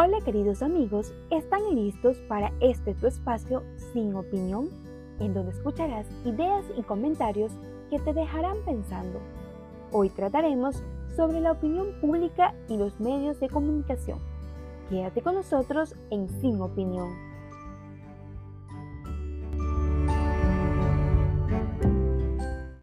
Hola queridos amigos, ¿están listos para este tu espacio sin opinión? En donde escucharás ideas y comentarios que te dejarán pensando. Hoy trataremos sobre la opinión pública y los medios de comunicación. Quédate con nosotros en Sin Opinión.